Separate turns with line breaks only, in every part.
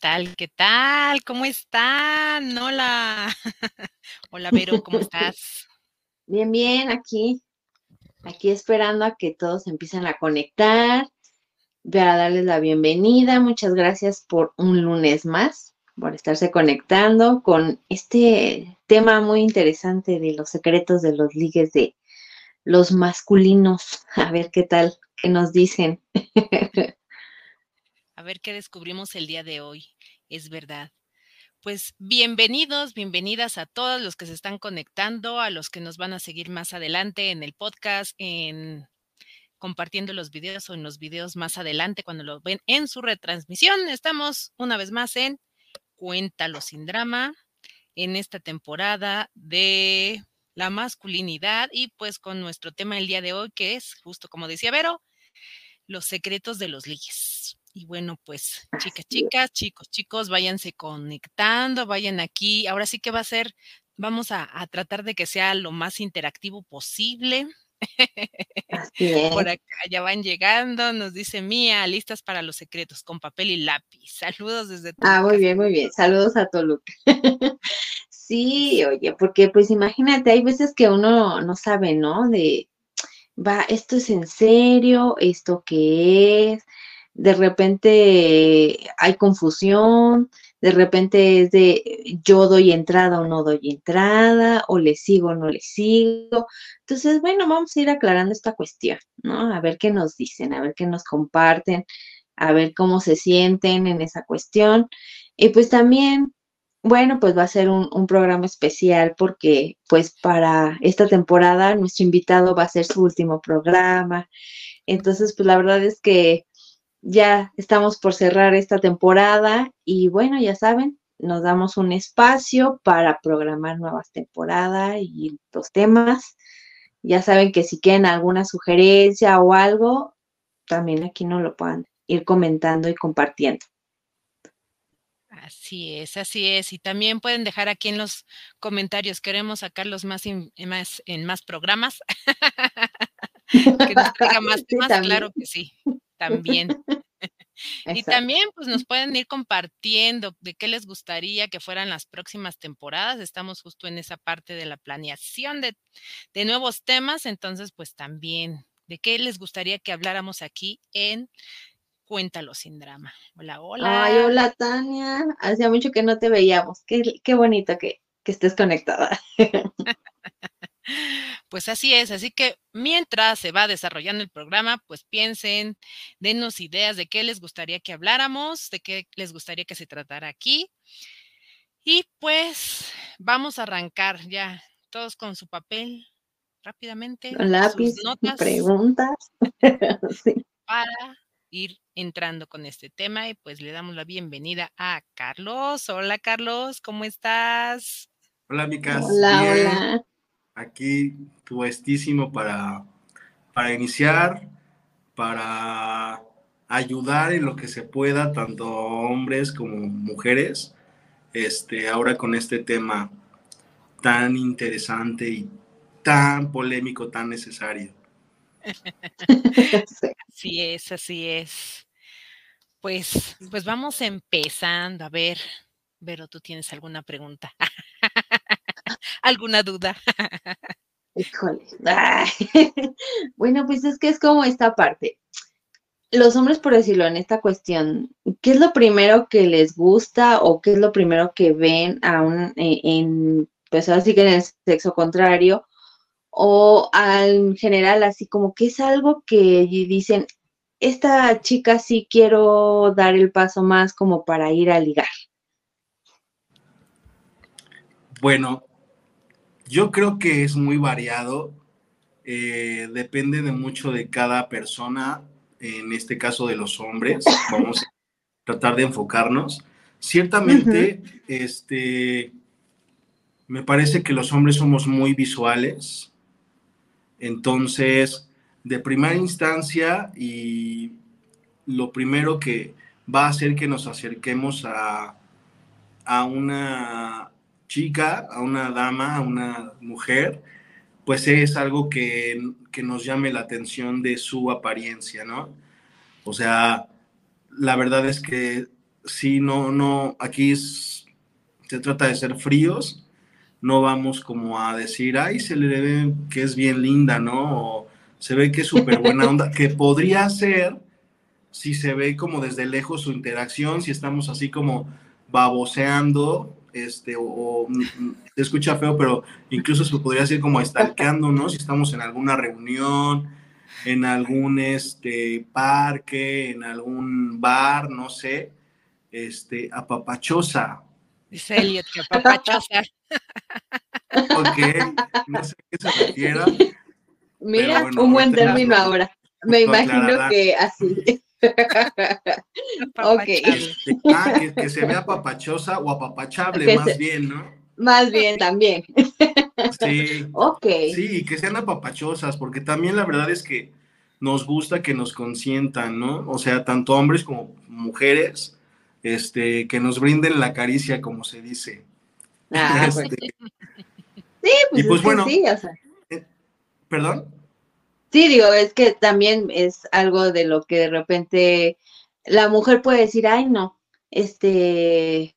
¿Qué tal? ¿Qué tal? ¿Cómo están? Hola. Hola, Vero, ¿cómo estás?
Bien, bien, aquí, aquí esperando a que todos empiecen a conectar, para darles la bienvenida. Muchas gracias por un lunes más, por estarse conectando con este tema muy interesante de los secretos de los ligues de los masculinos. A ver qué tal, qué nos dicen.
A ver qué descubrimos el día de hoy. Es verdad. Pues bienvenidos, bienvenidas a todos los que se están conectando, a los que nos van a seguir más adelante en el podcast, en compartiendo los videos o en los videos más adelante cuando lo ven en su retransmisión. Estamos una vez más en Cuéntalo sin drama en esta temporada de la masculinidad y pues con nuestro tema el día de hoy que es justo como decía Vero, los secretos de los ligues. Y bueno, pues chicas, chicas, chicos, chicos, váyanse conectando, vayan aquí. Ahora sí que va a ser, vamos a, tratar de que sea lo más interactivo posible. Por acá ya van llegando, nos dice Mía, listas para los secretos con papel y lápiz. Saludos desde
Toluca. Ah, muy bien, muy bien. Saludos a Toluca. sí, oye, porque pues imagínate, hay veces que uno no sabe, ¿no? De, va, esto es en serio, esto qué es, de repente hay confusión, de repente es de yo doy entrada o no doy entrada, o le sigo o no le sigo. Entonces, bueno, vamos a ir aclarando esta cuestión, ¿no? A ver qué nos dicen, a ver qué nos comparten, a ver cómo se sienten en esa cuestión. Y pues también, bueno, pues va a ser un, un programa especial porque pues para esta temporada nuestro invitado va a ser su último programa. Entonces, pues la verdad es que ya estamos por cerrar esta temporada y bueno, ya saben, nos damos un espacio para programar nuevas temporadas y los temas. Ya saben que si quieren alguna sugerencia o algo, también aquí nos lo puedan ir comentando y compartiendo.
Así es, así es. Y también pueden dejar aquí en los comentarios, queremos sacarlos más, más en más programas. que nos traiga más temas, claro que sí también. y también pues nos pueden ir compartiendo de qué les gustaría que fueran las próximas temporadas. Estamos justo en esa parte de la planeación de, de nuevos temas, entonces pues también de qué les gustaría que habláramos aquí en Cuéntalo sin drama. Hola, hola.
Ay, hola Tania. Hacía mucho que no te veíamos. Qué, qué bonito que, que estés conectada.
Pues así es, así que mientras se va desarrollando el programa, pues piensen, denos ideas de qué les gustaría que habláramos, de qué les gustaría que se tratara aquí. Y pues vamos a arrancar ya, todos con su papel rápidamente.
Con lápiz, notas, preguntas.
Para ir entrando con este tema y pues le damos la bienvenida a Carlos. Hola Carlos, ¿cómo estás?
Hola, Micas.
Hola, hola
aquí puestísimo para, para iniciar, para ayudar en lo que se pueda, tanto hombres como mujeres, este, ahora con este tema tan interesante y tan polémico, tan necesario.
Así es, así es. Pues, pues vamos empezando. A ver, Vero, ¿tú tienes alguna pregunta? ¿Alguna duda?
Híjole. Bueno, pues es que es como esta parte. Los hombres, por decirlo en esta cuestión, ¿qué es lo primero que les gusta o qué es lo primero que ven a un, e, en, pues así que en el sexo contrario? O en general, así como que es algo que dicen, esta chica sí quiero dar el paso más como para ir a ligar.
Bueno, yo creo que es muy variado, eh, depende de mucho de cada persona, en este caso de los hombres, vamos a tratar de enfocarnos. Ciertamente, este, me parece que los hombres somos muy visuales, entonces, de primera instancia y lo primero que va a hacer que nos acerquemos a, a una chica, a una dama, a una mujer, pues es algo que, nos llame la atención de su apariencia, ¿no? O sea, la verdad es que sí, no, no, aquí se trata de ser fríos, no vamos como a decir, ay, se le ve que es bien linda, ¿no? O se ve que es súper buena onda, que podría ser si se ve como desde lejos su interacción, si estamos así como baboseando, este, o, se escucha feo, pero incluso se podría decir como estalqueando, ¿no? Si estamos en alguna reunión, en algún este, parque, en algún bar, no sé, este, apapachosa.
Dice Elliot que apapachosa.
ok, no sé qué se refiera.
Mira, un buen término ahora. Me imagino que así.
ok. Ah, que, se vea apapachosa o apapachable, más bien, ¿no?
Más bien, también.
Sí.
ok.
Sí, que sean apapachosas, porque también la verdad es que nos gusta que nos consientan, ¿no? O sea, tanto hombres como mujeres, este, que nos brinden la caricia, como se dice.
Ah, pues. Este, sí, pues, pues bueno, sí, o sea.
Eh, ¿Perdón?
Sí, digo, es que también es algo de lo que de repente la mujer puede decir, ay, no, este,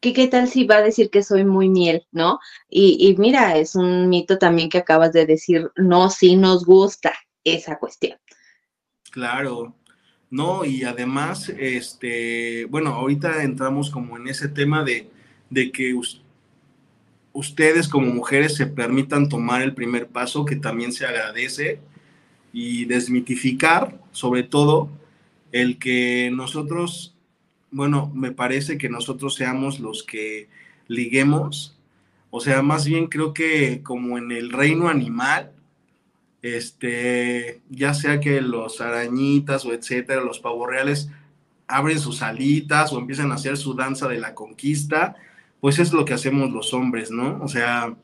¿qué, qué tal si va a decir que soy muy miel, no? Y, y mira, es un mito también que acabas de decir, no, sí nos gusta esa cuestión.
Claro, no, y además, este, bueno, ahorita entramos como en ese tema de, de que ustedes como mujeres se permitan tomar el primer paso, que también se agradece, y desmitificar, sobre todo, el que nosotros, bueno, me parece que nosotros seamos los que liguemos, o sea, más bien creo que como en el reino animal, este, ya sea que los arañitas o etcétera, los pavorreales abren sus alitas o empiezan a hacer su danza de la conquista, pues es lo que hacemos los hombres, ¿no? O sea,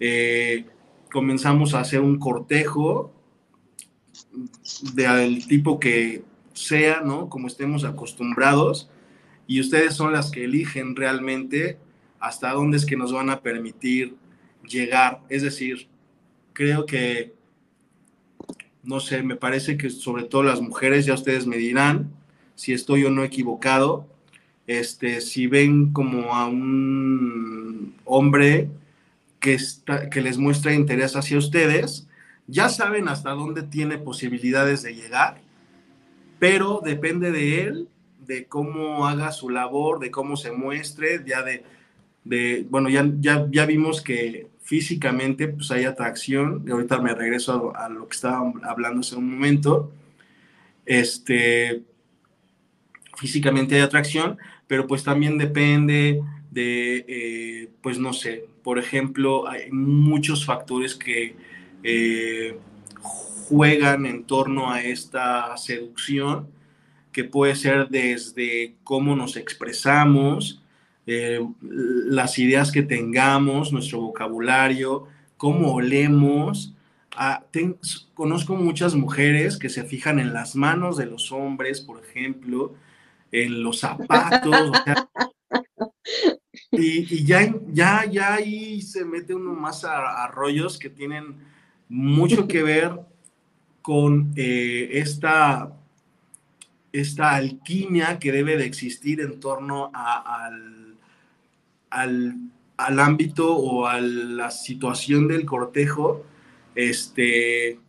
eh, comenzamos a hacer un cortejo del tipo que sea, ¿no? Como estemos acostumbrados, y ustedes son las que eligen realmente hasta dónde es que nos van a permitir llegar. Es decir, creo que, no sé, me parece que sobre todo las mujeres, ya ustedes me dirán si estoy o no equivocado, este, si ven como a un hombre que, está, que les muestra interés hacia ustedes, ya saben hasta dónde tiene posibilidades de llegar, pero depende de él, de cómo haga su labor, de cómo se muestre, ya de, de bueno, ya, ya, ya vimos que físicamente pues hay atracción, y ahorita me regreso a, a lo que estaba hablando hace un momento, este, físicamente hay atracción, pero pues también depende de, eh, pues no sé, por ejemplo, hay muchos factores que eh, juegan en torno a esta seducción, que puede ser desde cómo nos expresamos, eh, las ideas que tengamos, nuestro vocabulario, cómo olemos. Ah, conozco muchas mujeres que se fijan en las manos de los hombres, por ejemplo, en los zapatos, y, ya, ya, ya ahí se mete uno más a, rollos que tienen mucho que ver con eh, esta, esta alquimia que debe de existir en torno al, al, al, ámbito o a la situación del cortejo, este,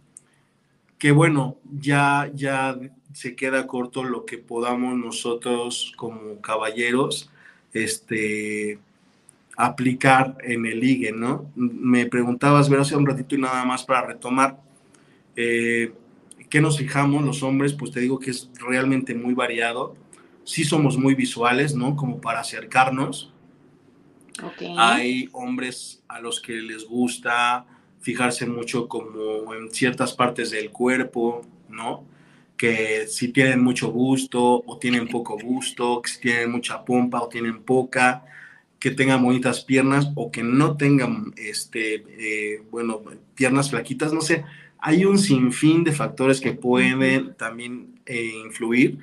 que bueno, ya, ya se queda corto lo que podamos nosotros como caballeros este, aplicar en el ligue, ¿no? Me preguntabas, ver hace un ratito y nada más para retomar, eh, ¿qué nos fijamos los hombres? Pues te digo que es realmente muy variado. Sí somos muy visuales, ¿no? Como para acercarnos. Hay hombres a los que les gusta fijarse mucho como en ciertas partes del cuerpo, ¿no? que si tienen mucho gusto o tienen poco gusto, que si tienen mucha pompa o tienen poca, que tengan bonitas piernas o que no tengan, este, eh, bueno, piernas flaquitas, no sé. Hay un sinfín de factores que pueden también eh, influir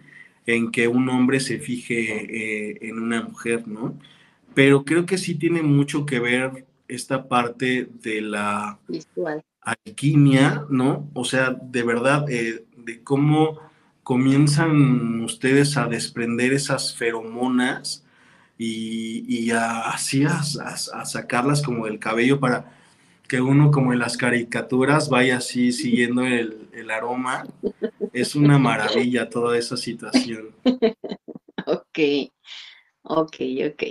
en que un hombre se fije eh, en una mujer, ¿no? Pero creo que sí tiene mucho que ver esta parte de la alquimia, ¿no? O sea, de verdad, de cómo comienzan ustedes a desprender esas feromonas y, así a, sacarlas como del cabello para que uno como en las caricaturas vaya así siguiendo el, el aroma. Es una maravilla toda esa situación.
Ok, ok, ok.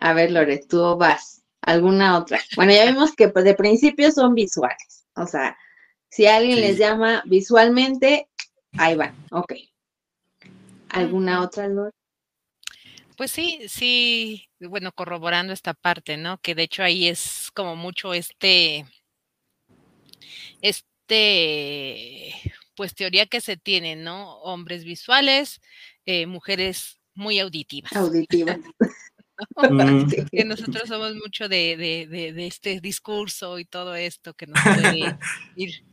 A ver, Lore, tú vas. ¿Alguna otra? Bueno, ya vimos que pues, de principio son visuales. O sea, si alguien les llama visualmente, ahí van. Ok. ¿Alguna otra, Lore?
Pues sí, sí, bueno, corroborando esta parte, ¿no? Que de hecho ahí es como mucho este, este, pues teoría que se tiene, ¿no? Hombres visuales, eh, mujeres muy auditivas.
Auditivas.
que nosotros somos mucho de, de, este discurso y todo esto que nos puede ir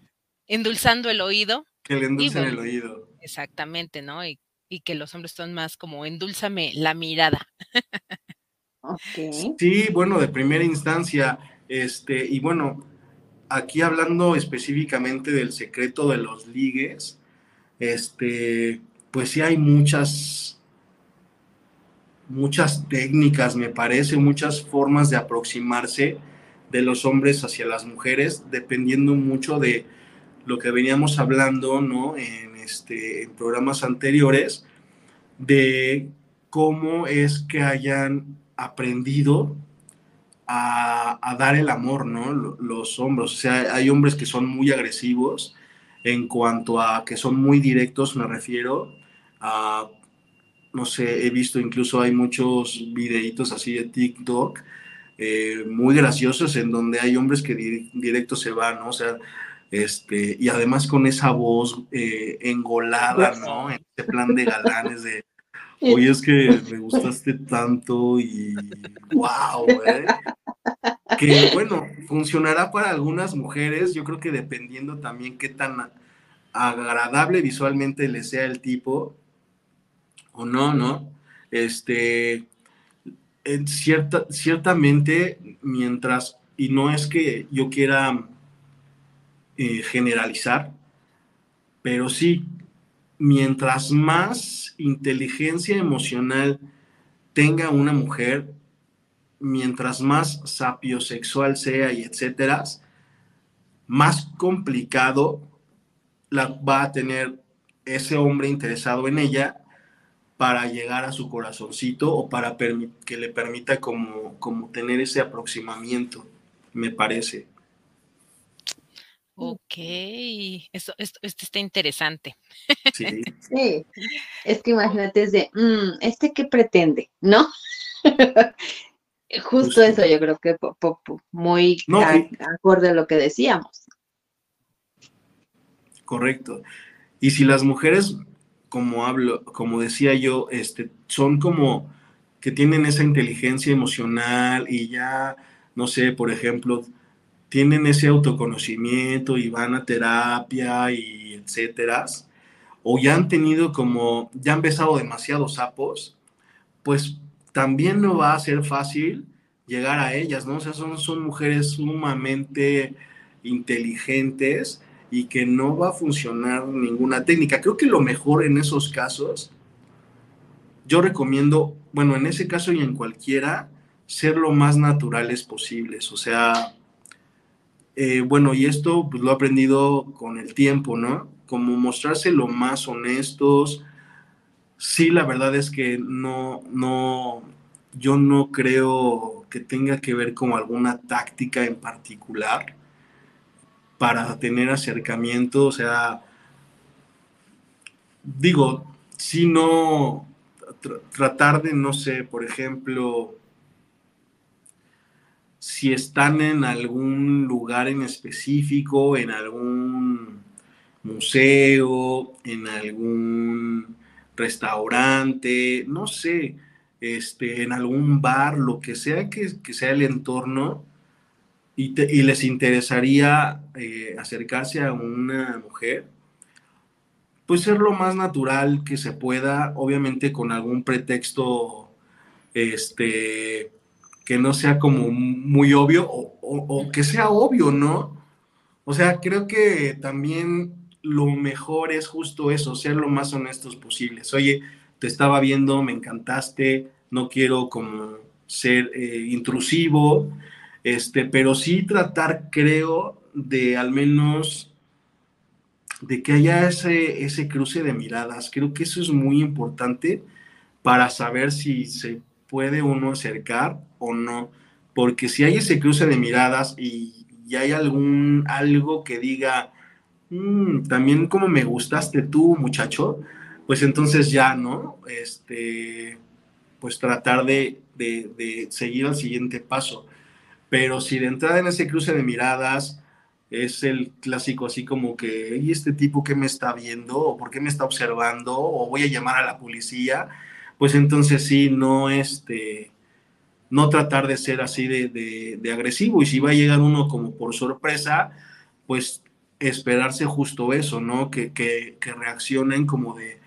endulzando el oído.
Que le endulcen el oído.
Exactamente, ¿no? Y, y, que los hombres son más como endulzame la mirada.
Sí, bueno, de primera instancia, este, y bueno, aquí hablando específicamente del secreto de los ligues, este, pues sí hay muchas muchas técnicas, me parece, muchas formas de aproximarse de los hombres hacia las mujeres, dependiendo mucho de lo que veníamos hablando, ¿no? En, este, en programas anteriores, de cómo es que hayan aprendido a, dar el amor, ¿no? Los hombres, o sea, hay hombres que son muy agresivos en cuanto a que son muy directos, me refiero a no sé, he visto incluso hay muchos videitos así de TikTok eh, muy graciosos en donde hay hombres que directo se van, ¿no? O sea, este, y además con esa voz eh, engolada, ¿no? En ese plan de galanes de, oye, es que me gustaste tanto y wow, ¿eh? Que bueno, funcionará para algunas mujeres, yo creo que dependiendo también qué tan agradable visualmente le sea el tipo, o no, ¿no? Este, cierta, ciertamente, mientras, y no es que yo quiera eh, generalizar, pero sí, mientras más inteligencia emocional tenga una mujer, mientras más sapiosexual sea y etcétera, más complicado la va a tener ese hombre interesado en ella para llegar a su corazoncito o para que le permita como, como tener ese aproximamiento, me parece.
Ok, esto, esto, está interesante.
Sí. sí. es que imagínate, es de, mm, ¿este qué pretende? ¿No? Justo, eso yo creo que muy acorde a lo que decíamos.
Correcto. Y si las mujeres como hablo, como decía yo, este, son como que tienen esa inteligencia emocional y ya, no sé, por ejemplo, tienen ese autoconocimiento y van a terapia y etcétera, o ya han tenido como, ya han besado demasiados sapos, pues también no va a ser fácil llegar a ellas, ¿no? O sea, son, son mujeres sumamente inteligentes y que no va a funcionar ninguna técnica. Creo que lo mejor en esos casos, yo recomiendo, bueno, en ese caso y en cualquiera, ser lo más naturales posibles. O sea, eh, bueno, y esto pues, lo he aprendido con el tiempo, ¿no? Como mostrarse lo más honestos. Sí, la verdad es que no, no, yo no creo que tenga que ver con alguna táctica en particular para tener acercamiento, o sea, digo, si no, tratar de, no sé, por ejemplo, si están en algún lugar en específico, en algún museo, en algún restaurante, no sé, este, en algún bar, lo que sea que, que sea el entorno, y, les interesaría eh, acercarse a una mujer, pues ser lo más natural que se pueda, obviamente con algún pretexto este, que no sea como muy obvio o, que sea obvio, ¿no? O sea, creo que también lo mejor es justo eso, ser lo más honestos posibles. Oye, te estaba viendo, me encantaste, no quiero como ser eh, intrusivo, este, pero sí tratar, creo, de al menos de que haya ese, ese cruce de miradas. Creo que eso es muy importante para saber si se puede uno acercar o no. Porque si hay ese cruce de miradas y, hay algún algo que diga, mm, también como me gustaste tú, muchacho, pues entonces ya, ¿no? Este, pues tratar de, de seguir al siguiente paso. Pero si de entrada en ese cruce de miradas es el clásico así como que, ¿y este tipo qué me está viendo? ¿O por qué me está observando? ¿O voy a llamar a la policía? Pues entonces sí, no este, no tratar de ser así de, agresivo. Y si va a llegar uno como por sorpresa, pues esperarse justo eso, ¿no? Que, que, reaccionen como de,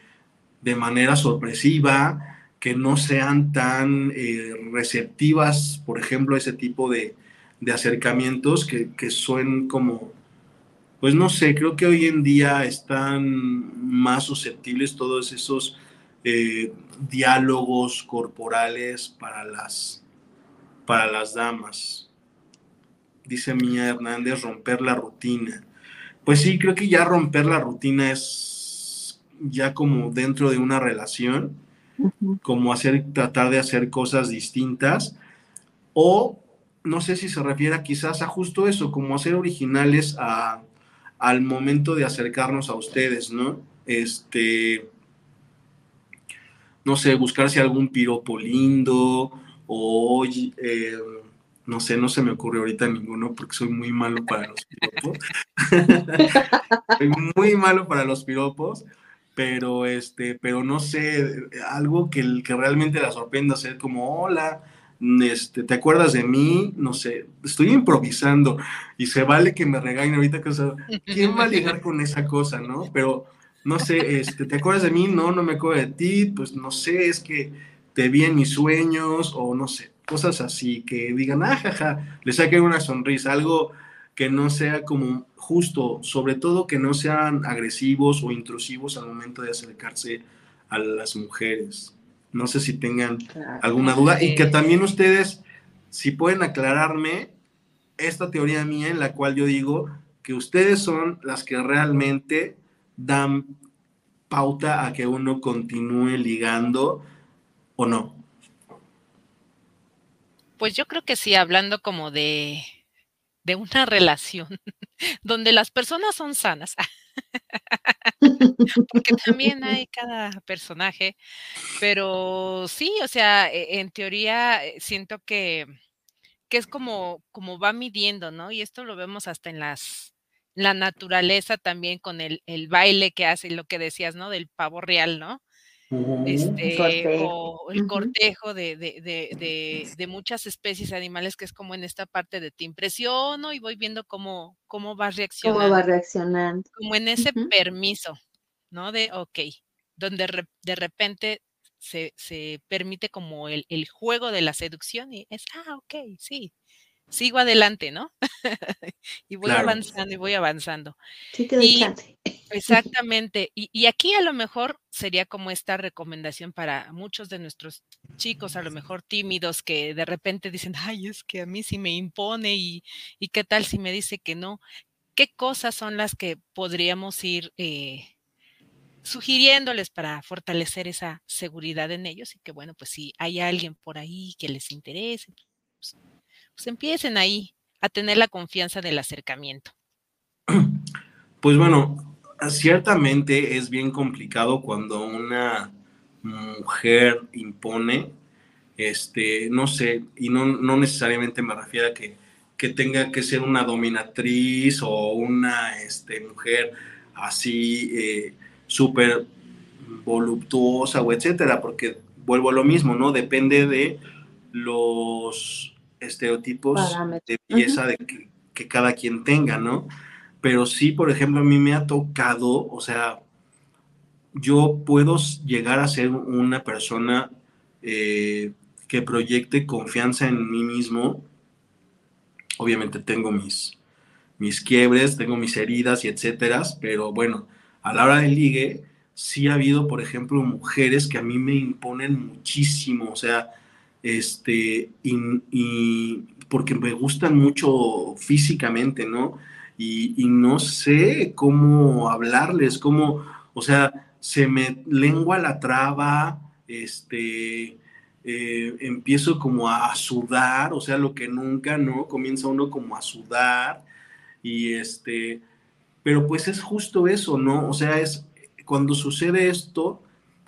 de manera sorpresiva, que no sean tan eh, receptivas, por ejemplo, ese tipo de, acercamientos que, que son como, pues no sé, creo que hoy en día están más susceptibles todos esos eh, diálogos corporales para las, para las damas. Dice Mía Hernández, romper la rutina. Pues sí, creo que ya romper la rutina es ya como dentro de una relación como hacer, tratar de hacer cosas distintas, o no sé si se refiere quizás a justo eso, como hacer originales a, al momento de acercarnos a ustedes, ¿no? Este, no sé, buscarse algún piropo lindo, o eh, no sé, no se me ocurre ahorita ninguno porque soy muy malo para los piropos. soy muy malo para los piropos, pero este, pero no sé, algo que, que realmente la sorprenda, ser como, hola, este, ¿te acuerdas de mí? No sé, estoy improvisando y se vale que me regañen ahorita, que, ¿quién va a ligar con esa cosa, no? Pero, no sé, este, ¿te acuerdas de mí? No, no me acuerdo de ti, pues no sé, es que te vi en mis sueños o no sé, cosas así, que digan, ah, jaja, le saquen una sonrisa, algo que no sea como justo, sobre todo que no sean agresivos o intrusivos al momento de acercarse a las mujeres. No sé si tengan alguna duda y que también ustedes, si pueden aclararme esta teoría mía en la cual yo digo que ustedes son las que realmente dan pauta a que uno continúe ligando o no.
Pues yo creo que sí, hablando como de de una relación donde las personas son sanas. Porque también hay cada personaje, pero sí, o sea, e, en teoría eh, siento que, que es como, como va midiendo, ¿no? Y esto lo vemos hasta en las la naturaleza también con el, el baile que hace, lo que decías, ¿no? Del pavo real, ¿no? Este, o el cortejo de, de, de, muchas especies animales que es como en esta parte de te impresiono y voy viendo cómo, cómo vas reaccionando.
Cómo va reaccionando.
Como en ese permiso, ¿no? De, ok, donde de repente se, se, permite como el, el, juego de la seducción y es, ah, ok, sí, sigo adelante, ¿no? y voy avanzando y voy avanzando.
Sí, te doy
Exactamente. Y, y, aquí a lo mejor sería como esta recomendación para muchos de nuestros chicos, a lo mejor tímidos, que de repente dicen, ay, es que a mí sí me impone y, y qué tal si me dice que no. ¿Qué cosas son las que podríamos ir eh, sugiriéndoles para fortalecer esa seguridad en ellos? Y que bueno, pues si hay alguien por ahí que les interese, pues, pues empiecen ahí a tener la confianza del acercamiento.
Pues bueno, ciertamente es bien complicado cuando una mujer impone, este, no sé, y no, no necesariamente me refiero a que, que, tenga que ser una dominatriz o una este, mujer así eh, súper voluptuosa o etcétera, porque vuelvo a lo mismo, ¿no? Depende de los estereotipos de belleza de que, cada quien tenga, ¿no? Pero sí, por ejemplo, a mí me ha tocado, o sea, yo puedo llegar a ser una persona eh, que proyecte confianza en mí mismo. Obviamente tengo mis, mis quiebres, tengo mis heridas y etcétera, pero bueno, a la hora del ligue, sí ha habido, por ejemplo, mujeres que a mí me imponen muchísimo, o sea, este, y, porque me gustan mucho físicamente, ¿no? Y, y, no sé cómo hablarles, cómo, o sea, se me lengua la traba, este, eh, empiezo como a, sudar, o sea, lo que nunca, ¿no? Comienza uno como a sudar y este, pero pues es justo eso, ¿no? O sea, es cuando sucede esto,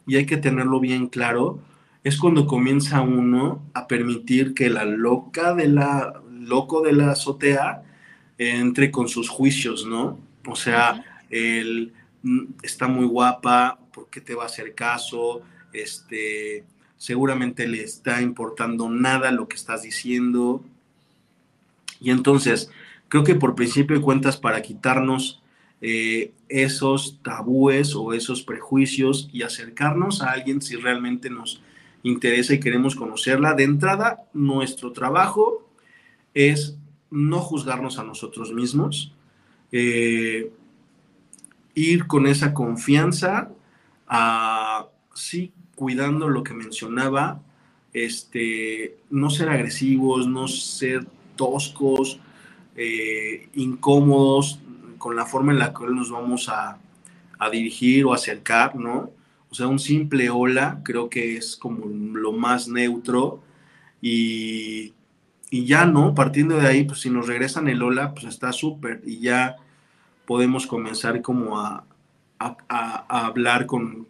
y hay que tenerlo bien claro, es cuando comienza uno a permitir que la loca de la, loco de la azotea entre con sus juicios, ¿no? O sea, él mm, está muy guapa, ¿por qué te va a hacer caso? Este, seguramente le está importando nada lo que estás diciendo. Y entonces, creo que por principio de cuentas, para quitarnos eh, esos tabúes o esos prejuicios y acercarnos a alguien si realmente nos interesa y queremos conocerla, de entrada, nuestro trabajo es no juzgarnos a nosotros mismos, eh, ir con esa confianza, a, sí, cuidando lo que mencionaba, este, no ser agresivos, no ser toscos, eh, incómodos con la forma en la que nos vamos a, dirigir o acercar, ¿no? O sea, un simple hola creo que es como lo más neutro y, y ya, ¿no? Partiendo de ahí, pues si nos regresan el hola, pues está súper y ya podemos comenzar como a, a, hablar con,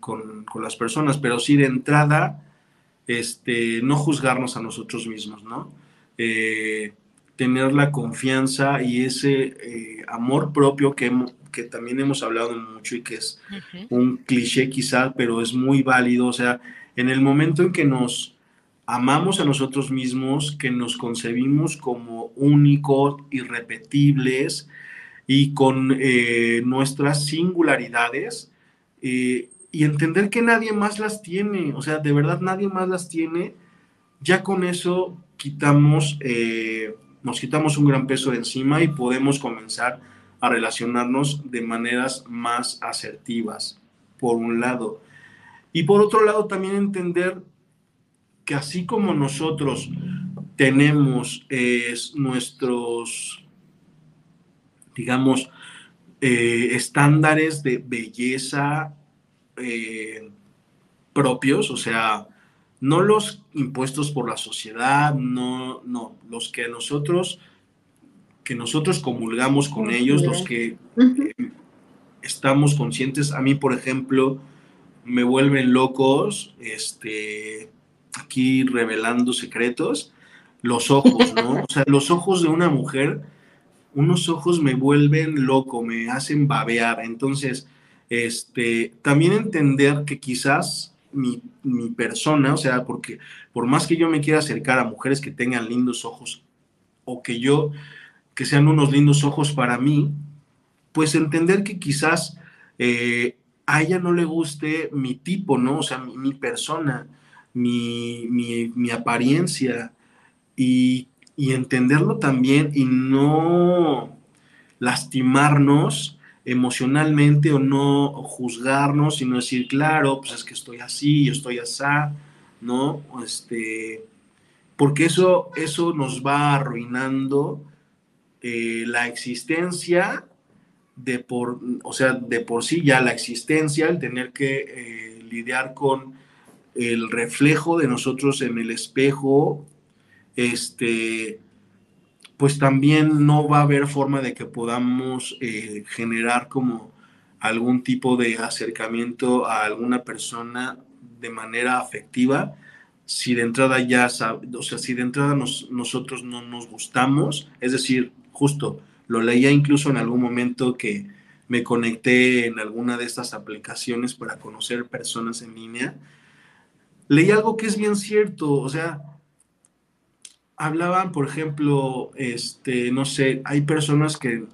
las personas, pero sí de entrada, este, no juzgarnos a nosotros mismos, ¿no? Eh, tener la confianza y ese eh, amor propio que, que también hemos hablado mucho y que es un cliché quizá, pero es muy válido, o sea, en el momento en que nos amamos a nosotros mismos, que nos concebimos como únicos, irrepetibles, y con eh, nuestras singularidades eh, y entender que nadie más las tiene, o sea, de verdad nadie más las tiene, ya con eso quitamos, eh, nos quitamos un gran peso de encima y podemos comenzar a relacionarnos de maneras más asertivas, por un lado. Y por otro lado, también entender que así como nosotros tenemos nuestros digamos, eh, estándares de belleza eh, propios, o sea, no los impuestos por la sociedad, no, no, los que nosotros, que nosotros comulgamos con ellos, los que eh, estamos conscientes. A mí, por ejemplo, me vuelven locos, este, aquí revelando secretos, los ojos, ¿no? O sea, los ojos de una mujer unos ojos me vuelven loco, me hacen babear. Entonces, este, también entender que quizás mi, persona, o sea, porque por más que yo me quiera acercar a mujeres que tengan lindos ojos o que yo, que sean unos lindos ojos para mí, pues entender que quizás eh, a ella no le guste mi tipo, ¿no? O sea, mi, persona, mi, mi, apariencia. Y y entenderlo también y no lastimarnos emocionalmente o no juzgarnos, sino decir, claro, pues es que estoy así, yo estoy así, ¿no? Este, porque eso, eso nos va arruinando eh, la existencia de por, o sea, de por sí ya la existencia, el tener que eh, lidiar con el reflejo de nosotros en el espejo este, pues también no va a haber forma de que podamos eh, generar como algún tipo de acercamiento a alguna persona de manera afectiva. Si de entrada ya, o sea, si de entrada nosotros no nos gustamos, es decir, justo, lo leía incluso en algún momento que me conecté en alguna de estas aplicaciones para conocer personas en línea, leí algo que es bien cierto, o sea, hablaban, por ejemplo, este, no sé, hay personas que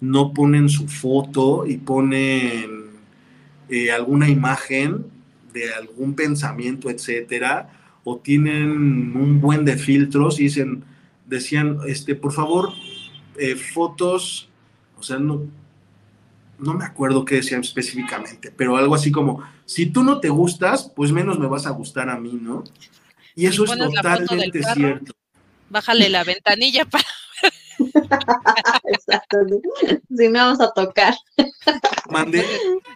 no ponen su foto y ponen eh, alguna imagen de algún pensamiento, etcétera, o tienen un buen de filtros y dicen, decían, este, por favor, eh, fotos o sea, no, no me acuerdo qué decía específicamente, pero algo así como, si tú no te gustas, pues menos me vas a gustar a mí, ¿no? Y eso es totalmente cierto.
Bájale la ventanilla para
Exacto. Sí, me vamos a tocar.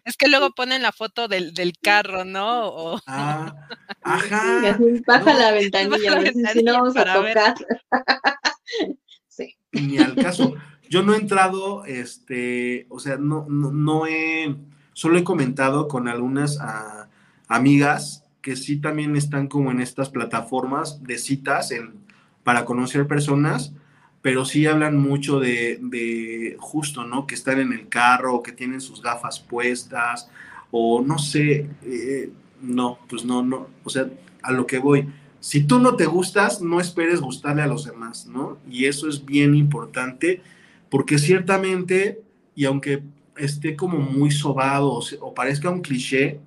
Es que luego ponen la foto del, carro, ¿no?
Ah, ajá.
baja la ventanilla, si no vamos a tocar.
sí. Ni al caso. Yo no he entrado, este, o sea, no, no, he, solo he comentado con algunas ah, amigas que sí también están como en estas plataformas de citas en, para conocer personas pero sí hablan mucho de, justo, ¿no? Que están en el carro, que tienen sus gafas puestas, o no sé, eh, no, pues no, no, o sea, a lo que voy. Si tú no te gustas, no esperes gustarle a los demás, ¿no? Y eso es bien importante, porque ciertamente, y aunque esté como muy sobado o, parezca un cliché,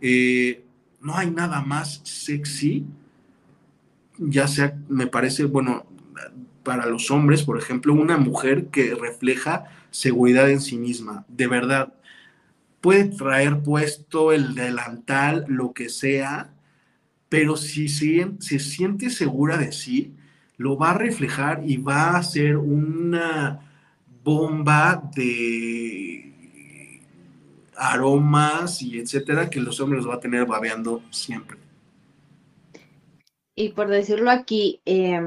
eh, no hay nada más sexy, ya sea, me parece, bueno, para los hombres, por ejemplo, una mujer que refleja seguridad en sí misma, de verdad. Puede traer puesto el delantal, lo que sea, pero si se, se siente segura de sí, lo va a reflejar y va a ser una bomba de aromas y etcétera que los hombres va a tener babeando siempre.
Y por decirlo aquí, eh,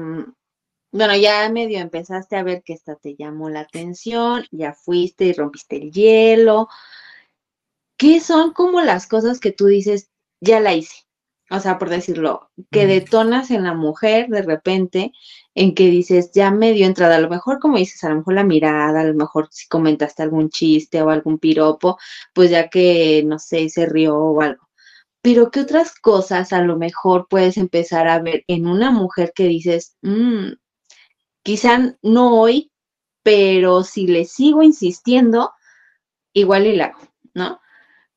bueno, ya medio empezaste a ver que esta te llamó la atención, ya fuiste y rompiste el hielo. ¿Qué son como las cosas que tú dices, ya la hice? O sea, por decirlo, que detonas en la mujer de repente, en que dices, ya medio entrada, a lo mejor como dices, a lo mejor la mirada, a lo mejor si comentaste algún chiste o algún piropo, pues ya que, no sé, se rió o algo. Pero ¿qué otras cosas a lo mejor puedes empezar a ver en una mujer que dices, mmm, Quizá no hoy, pero si le sigo insistiendo, igual y la hago, ¿no?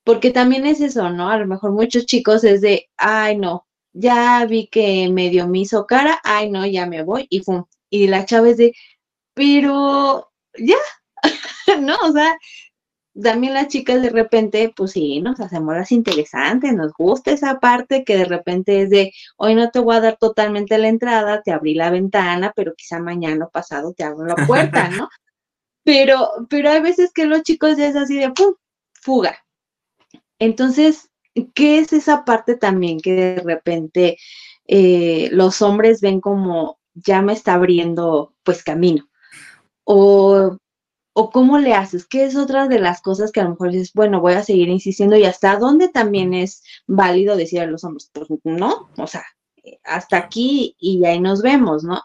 Porque también es eso, ¿no? A lo mejor muchos chicos es de, ay, no, ya vi que medio me hizo cara, ay, no, ya me voy y pum. Y la chava es de, pero ya, ¿no? O sea, también las chicas de repente, pues sí, nos hacemos las interesantes, nos gusta esa parte que de repente es de, hoy no te voy a dar totalmente la entrada, te abrí la ventana, pero quizá mañana o pasado te abro la puerta, ¿no? Pero, pero hay veces que los chicos ya es así de, ¡pum!, fuga. Entonces, ¿qué es esa parte también que de repente eh, los hombres ven como, ya me está abriendo, pues, camino? O o cómo le haces, ¿Qué es otra de las cosas que a lo mejor dices, bueno, voy a seguir insistiendo y hasta dónde también es válido decir a los hombres, pues no, o sea, hasta aquí y ahí nos vemos, ¿no?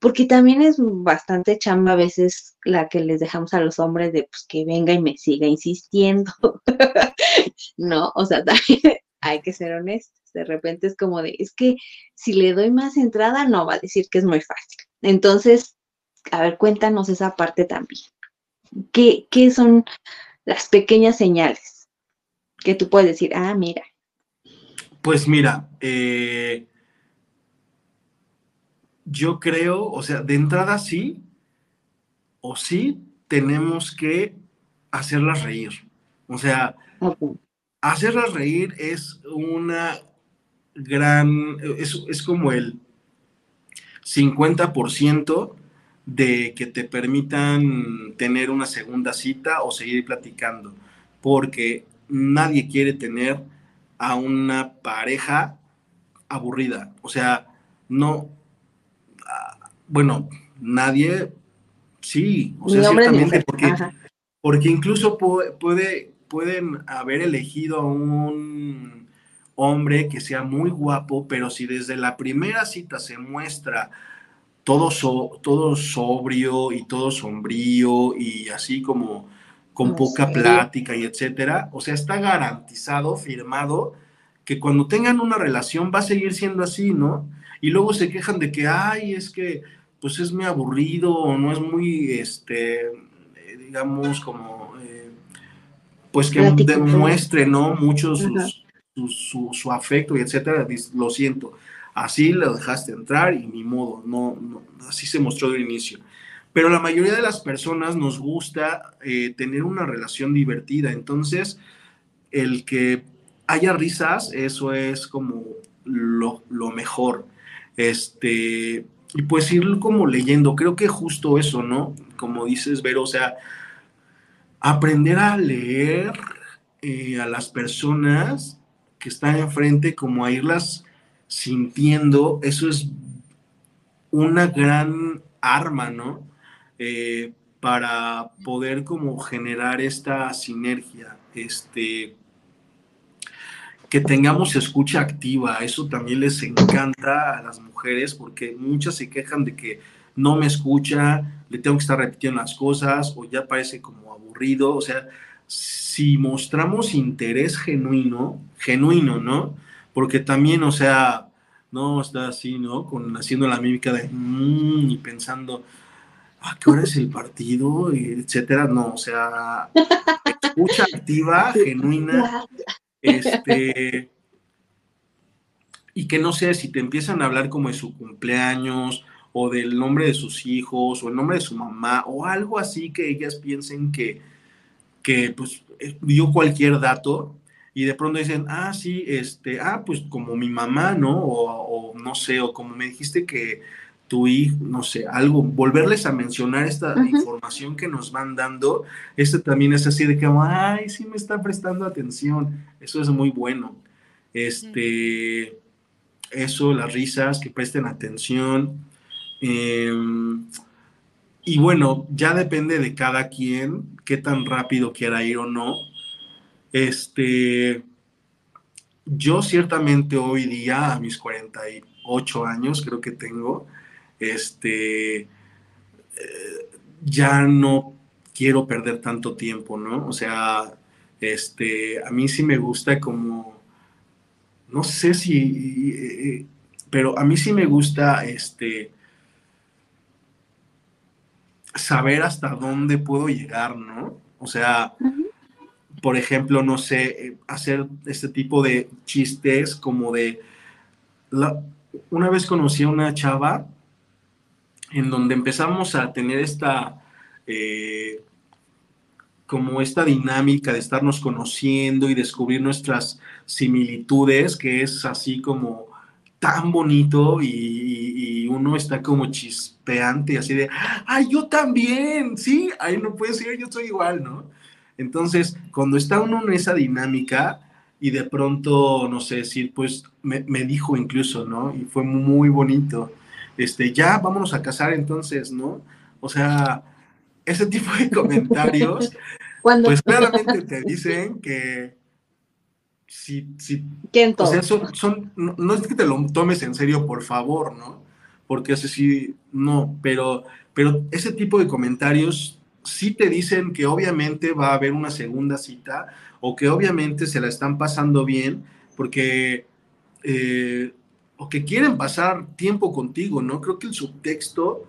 Porque también es bastante chamba a veces la que les dejamos a los hombres de pues que venga y me siga insistiendo, ¿no? O sea, también hay que ser honestos. De repente es como de, es que si le doy más entrada, no va a decir que es muy fácil. Entonces, a ver, cuéntanos esa parte también. ¿Qué, son las pequeñas señales que tú puedes decir, ah, mira?
Pues mira, eh, yo creo, o sea, de entrada sí, o sí tenemos que hacerlas reír. O sea, hacerlas reír es una gran, es, es como el 50% de que te permitan tener una segunda cita o seguir platicando, porque nadie quiere tener a una pareja aburrida. O sea, no, bueno, nadie, sí, o sea, ciertamente, porque, porque incluso puede, pueden haber elegido a un hombre que sea muy guapo, pero si desde la primera cita se muestra todo, todo sobrio y todo sombrío y así como con poca plática y etcétera. O sea, está garantizado, firmado, que cuando tengan una relación va a seguir siendo así, ¿no? Y luego se quejan de que, ay, es que pues es muy aburrido o no es muy, este, eh, digamos, como, eh, pues que demuestre, ¿no? Mucho su, su, afecto y etcétera. Lo siento así lo dejaste entrar y ni modo, no, así se mostró de inicio. pero la mayoría de las personas nos gusta eh, tener una relación divertida. Entonces, el que haya risas, eso es como lo, lo mejor. Este, y pues ir como leyendo, creo que justo eso, ¿no? Como dices, Vero, o sea, aprender a leer eh, a las personas que están enfrente, como a irlas sintiendo, eso es una gran arma, ¿no? Eh, para poder como generar esta sinergia, este, que tengamos escucha activa, eso también les encanta a las mujeres porque muchas se quejan de que no me escucha, le tengo que estar repitiendo las cosas o ya parece como aburrido, o sea, si mostramos interés genuino, genuino, ¿no? Porque también, o sea, no está así, ¿no? Con haciendo la mímica de mmm, y pensando, ¿a qué hora es el partido? etcétera. No, o sea, escucha activa, genuina, este, y que no sé si te empiezan a hablar como de su cumpleaños o del nombre de sus hijos o el nombre de su mamá o algo así que ellas piensen que, que pues dio cualquier dato y de pronto dicen, ah, sí, este, ah, pues como mi mamá, ¿no? O, no sé, o como me dijiste que tu hijo, no sé, algo, volverles a mencionar esta información que nos van dando, este también es así de que, ay, sí me está prestando atención, eso es muy bueno. Este, eso, las risas, que presten atención. Em, y bueno, ya depende de cada quien qué tan rápido quiera ir o no este, yo ciertamente hoy día, a mis 48 años creo que tengo, este, eh, ya no quiero perder tanto tiempo, ¿no? O sea, este, a mí sí me gusta como, no sé si, pero a mí sí me gusta, este, saber hasta dónde puedo llegar, ¿no? O sea, por ejemplo, no sé, hacer este tipo de chistes como de... una vez conocí a una chava en donde empezamos a tener esta... Eh, como esta dinámica de estarnos conociendo y descubrir nuestras similitudes, que es así como tan bonito y, uno está como chispeante, así de, ay, yo también, sí, ay, no puede ser, yo soy igual, ¿no? Entonces, cuando está uno en esa dinámica y de pronto, no sé, decir, pues me, dijo incluso, ¿no? Y fue muy bonito, este, ya vámonos a casar entonces, ¿no? O sea, ese tipo de comentarios, pues claramente te dicen que si, si o sea, son, no, es que te lo tomes en serio, por favor, ¿no? Porque ese sí, no, pero, pero ese tipo de comentarios sí te dicen que obviamente va a haber una segunda cita o que obviamente se la están pasando bien porque eh, o que quieren pasar tiempo contigo, ¿no? Creo que el subtexto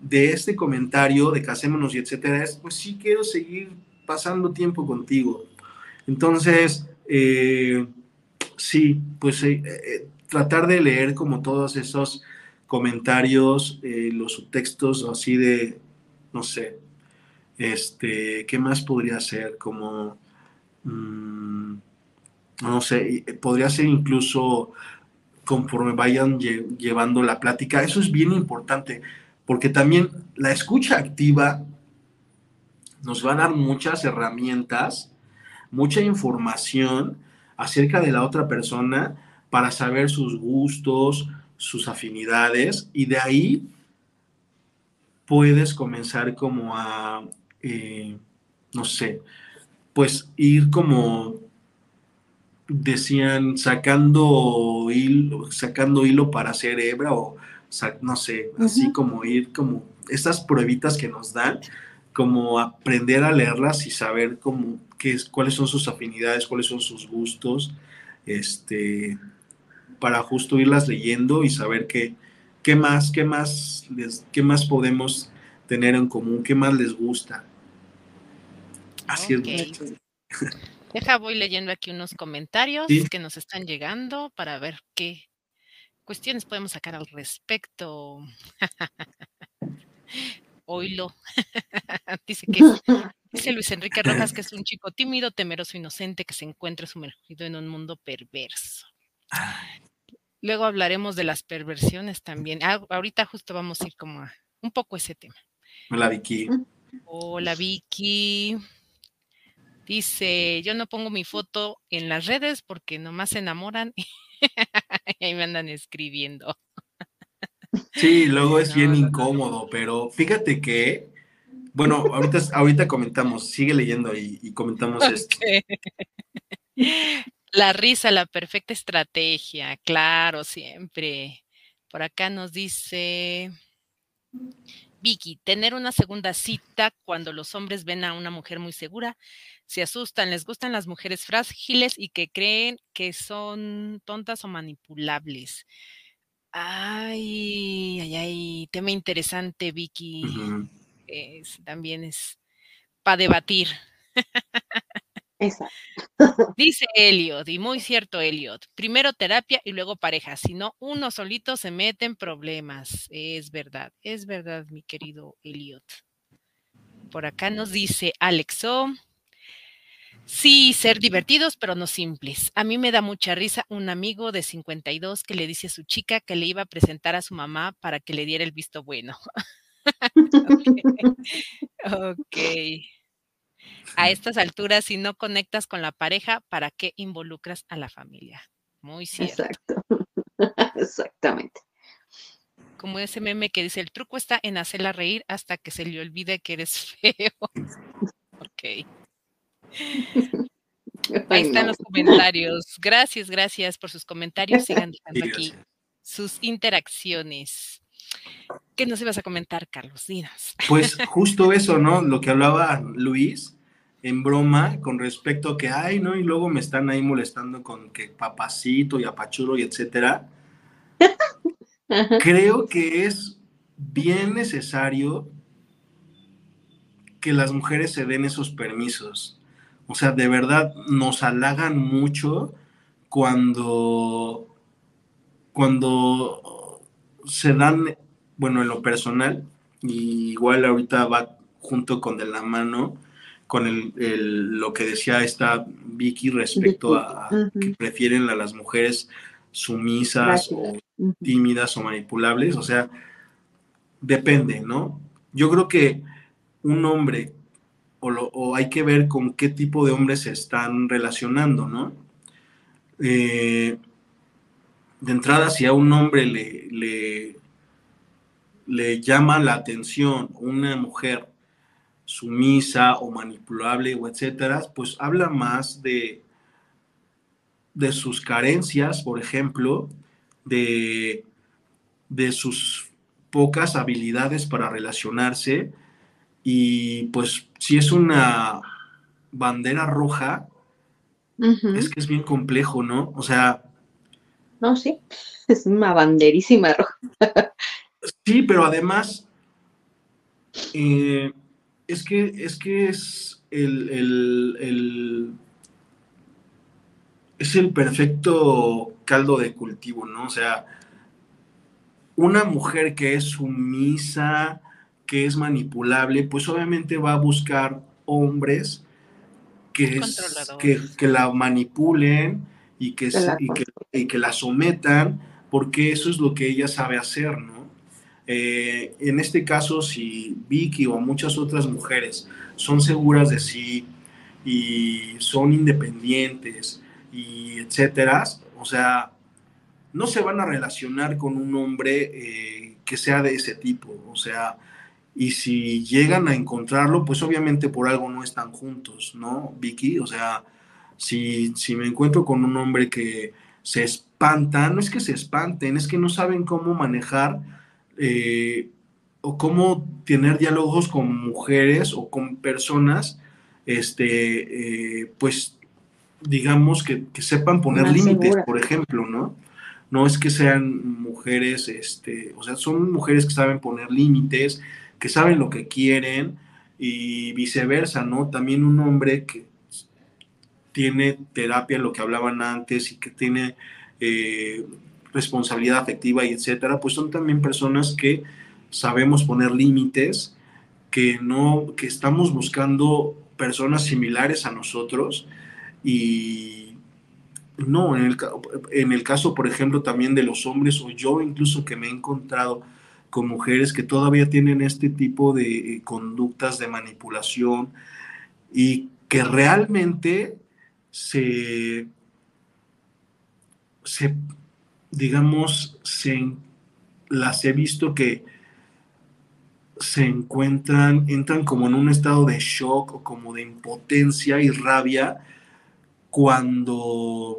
de este comentario de casémonos y etcétera es, pues sí quiero seguir pasando tiempo contigo. Entonces, eh, sí, pues eh, tratar de leer como todos esos comentarios, los subtextos así de, no sé, este, ¿qué más podría ser? Como, mm, no sé, podría ser incluso conforme vayan llevando la plática. Eso es bien importante, porque también la escucha activa nos va a dar muchas herramientas, mucha información acerca de la otra persona para saber sus gustos, sus afinidades, y de ahí puedes comenzar como a eh, no sé, pues ir como decían, sacando hilo, sacando hilo para hacer hebra o no sé, así como ir como estas pruebitas que nos dan, como aprender a leerlas y saber cómo, qué es, cuáles son sus afinidades, cuáles son sus gustos, este, para justo irlas leyendo y saber qué, qué más, qué más, qué más podemos tener en común, qué más les gusta. Así es.
Deja, voy leyendo aquí unos comentarios que nos están llegando para ver qué cuestiones podemos sacar al respecto. oilo. dice que dice Luis Enrique Rojas que es un chico tímido, temeroso, inocente, que se encuentra sumergido en un mundo perverso. Luego hablaremos de las perversiones también. Ah, ahorita justo vamos a ir como a un poco ese tema.
Hola Vicky.
Hola Vicky. Dice, yo no pongo mi foto en las redes porque nomás se enamoran y ahí me andan escribiendo.
Sí, luego es bien incómodo, pero fíjate que, bueno, ahorita, ahorita comentamos, sigue leyendo y, comentamos esto.
La risa, la perfecta estrategia, claro, siempre. Por acá nos dice Vicky, tener una segunda cita cuando los hombres ven a una mujer muy segura, se asustan, les gustan las mujeres frágiles y que creen que son tontas o manipulables. Ay, ay, ay, tema interesante, Vicky. también es para debatir. Dice Elliot, y muy cierto Elliot, primero terapia y luego pareja, si no uno solito se mete en problemas. Es verdad, es verdad, mi querido Elliot. Por acá nos dice Alexo, sí, ser divertidos, pero no simples. A mí me da mucha risa un amigo de 52 que le dice a su chica que le iba a presentar a su mamá para que le diera el visto bueno. ok. okay a estas alturas, si no conectas con la pareja, ¿para qué involucras a la familia? Muy cierto.
Exacto. Exactamente.
Como ese meme que dice, el truco está en hacerla reír hasta que se le olvide que eres feo. ok. Ahí están los comentarios. Gracias, gracias por sus comentarios. Sigan dejando aquí sus interacciones. ¿Qué nos ibas a comentar, Carlos? Dinos.
Pues justo eso, ¿no? Lo que hablaba Luis, en broma con respecto a que, ay, ¿no? Y luego me están ahí molestando con que papacito y apachuro y etcétera. Creo que es bien necesario que las mujeres se den esos permisos. O sea, de verdad nos halagan mucho cuando, cuando se dan, bueno, en lo personal, y igual ahorita va junto con de la mano, con el, lo que decía esta Vicky respecto a, que prefieren a las mujeres sumisas o tímidas o manipulables, o sea, depende, ¿no? Yo creo que un hombre, o, hay que ver con qué tipo de hombres se están relacionando, ¿no? Eh, de entrada, si a un hombre le, le, le llama la atención una mujer sumisa o manipulable o etcétera, pues habla más de, de sus carencias, por ejemplo, de, de sus pocas habilidades para relacionarse y pues si es una bandera roja, es que es bien complejo, ¿no? O sea...
No, sí, es una banderísima roja.
sí, pero además, eh, es que es, que es el, es el perfecto caldo de cultivo, ¿no? O sea, una mujer que es sumisa, que es manipulable, pues obviamente va a buscar hombres que, que, la manipulen y que, y que la sometan, porque eso es lo que ella sabe hacer, ¿no? Eh, en este caso, si Vicky o muchas otras mujeres son seguras de sí y son independientes y etcétera, o sea, no se van a relacionar con un hombre eh, que sea de ese tipo, o sea, y si llegan a encontrarlo, pues obviamente por algo no están juntos, ¿no, Vicky? O sea, si, si me encuentro con un hombre que se espanta, no es que se espanten, es que no saben cómo manejar eh, o cómo tener diálogos con mujeres o con personas, este, eh, pues, digamos que, sepan poner límites, por ejemplo, ¿no? No es que sean mujeres, este, o sea, son mujeres que saben poner límites, que saben lo que quieren y viceversa, ¿no? También un hombre que tiene terapia, lo que hablaban antes, y que tiene eh, responsabilidad afectiva y etcétera, pues son también personas que sabemos poner límites que no, que estamos buscando personas similares a nosotros y no, en el, en el caso, por ejemplo, también de los hombres o yo incluso que me he encontrado con mujeres que todavía tienen este tipo de eh, conductas de manipulación y que realmente se, se digamos, se, las he visto que se encuentran, entran como en un estado de shock o como de impotencia y rabia cuando,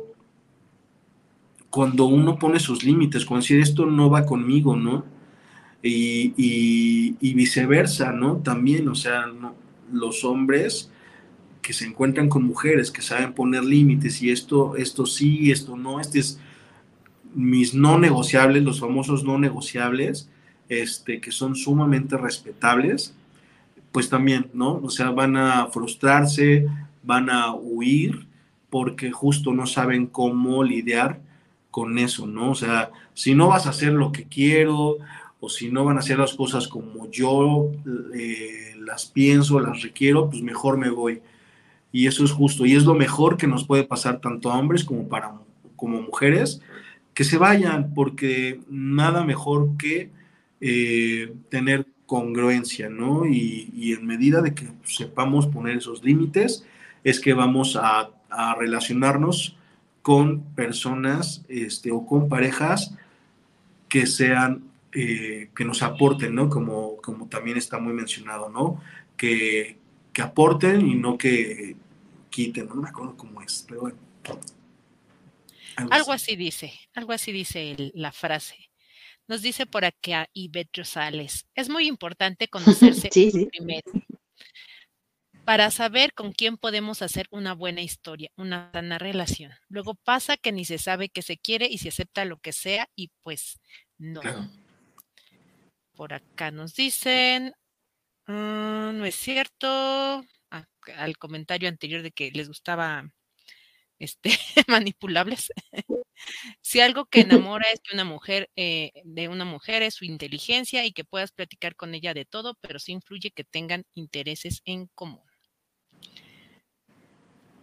cuando uno pone sus límites, cuando decir esto no va conmigo, ¿no? Y, viceversa, ¿no? También, o sea, los hombres que se encuentran con mujeres que saben poner límites y esto, esto sí, esto no, este es mis no negociables, los famosos no negociables, este, que son sumamente respetables, pues también, ¿no? O sea, van a frustrarse, van a huir porque justo no saben cómo lidiar con eso, ¿no? O sea, si no vas a hacer lo que quiero o si no van a hacer las cosas como yo eh, las pienso, las requiero, pues mejor me voy. Y eso es justo. Y es lo mejor que nos puede pasar tanto a hombres como para como mujeres, que se vayan, porque nada mejor que eh, tener congruencia, ¿no? Y, en medida de que sepamos poner esos límites, es que vamos a, relacionarnos con personas este, o con parejas que sean, eh, que nos aporten, ¿no? Como, como también está muy mencionado, ¿no? Que, que aporten y no que quiten, no me acuerdo cómo es, pero bueno.
Algo, así. dice, algo así dice la frase. Nos dice por acá Ivette Rosales, es muy importante conocerse primero para saber con quién podemos hacer una buena historia, una sana relación. Luego pasa que ni se sabe que se quiere y se acepta lo que sea y pues no. Por acá nos dicen, ah, no es cierto, ah, al comentario anterior de que les gustaba este, manipulables. si algo que enamora es que una mujer, eh, de una mujer es su inteligencia y que puedas platicar con ella de todo, pero sí influye que tengan intereses en común.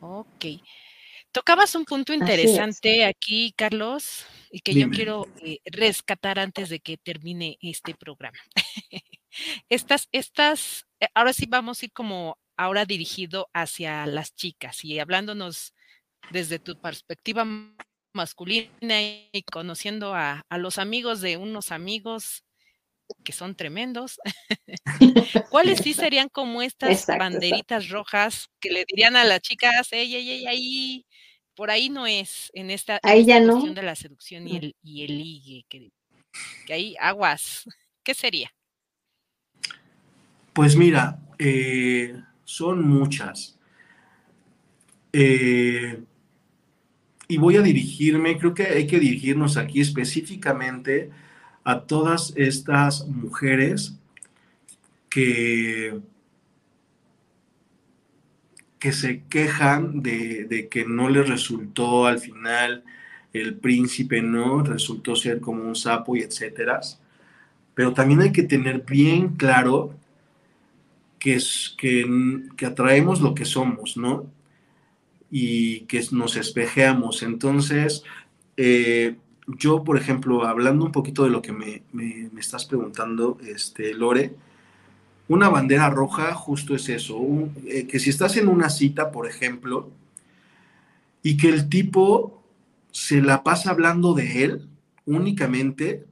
Ok. Tocabas un punto interesante aquí, Carlos, y que yo quiero eh, rescatar antes de que termine este programa. estas, estas, eh, ahora sí vamos a ir como ahora dirigido hacia las chicas y hablándonos desde tu perspectiva masculina y conociendo a, los amigos de unos amigos que son tremendos, ¿cuáles sí serían como estas banderitas rojas que le dirían a las chicas, ey, ey, ey, ahí, por ahí no es, en esta, cuestión de la seducción y el, y el ligue, que, que ahí aguas, ¿qué sería?
Pues mira, eh, son muchas. Eh, y voy a dirigirme, creo que hay que dirigirnos aquí específicamente a todas estas mujeres que, que se quejan de, que no les resultó al final el príncipe, ¿no? Resultó ser como un sapo y etcétera. Pero también hay que tener bien claro que, es, que, que atraemos lo que somos, ¿no? Y que nos espejeamos. Entonces, eh, yo, por ejemplo, hablando un poquito de lo que me, estás preguntando, este, Lore, una bandera roja justo es eso, eh, que si estás en una cita, por ejemplo, y que el tipo se la pasa hablando de él únicamente,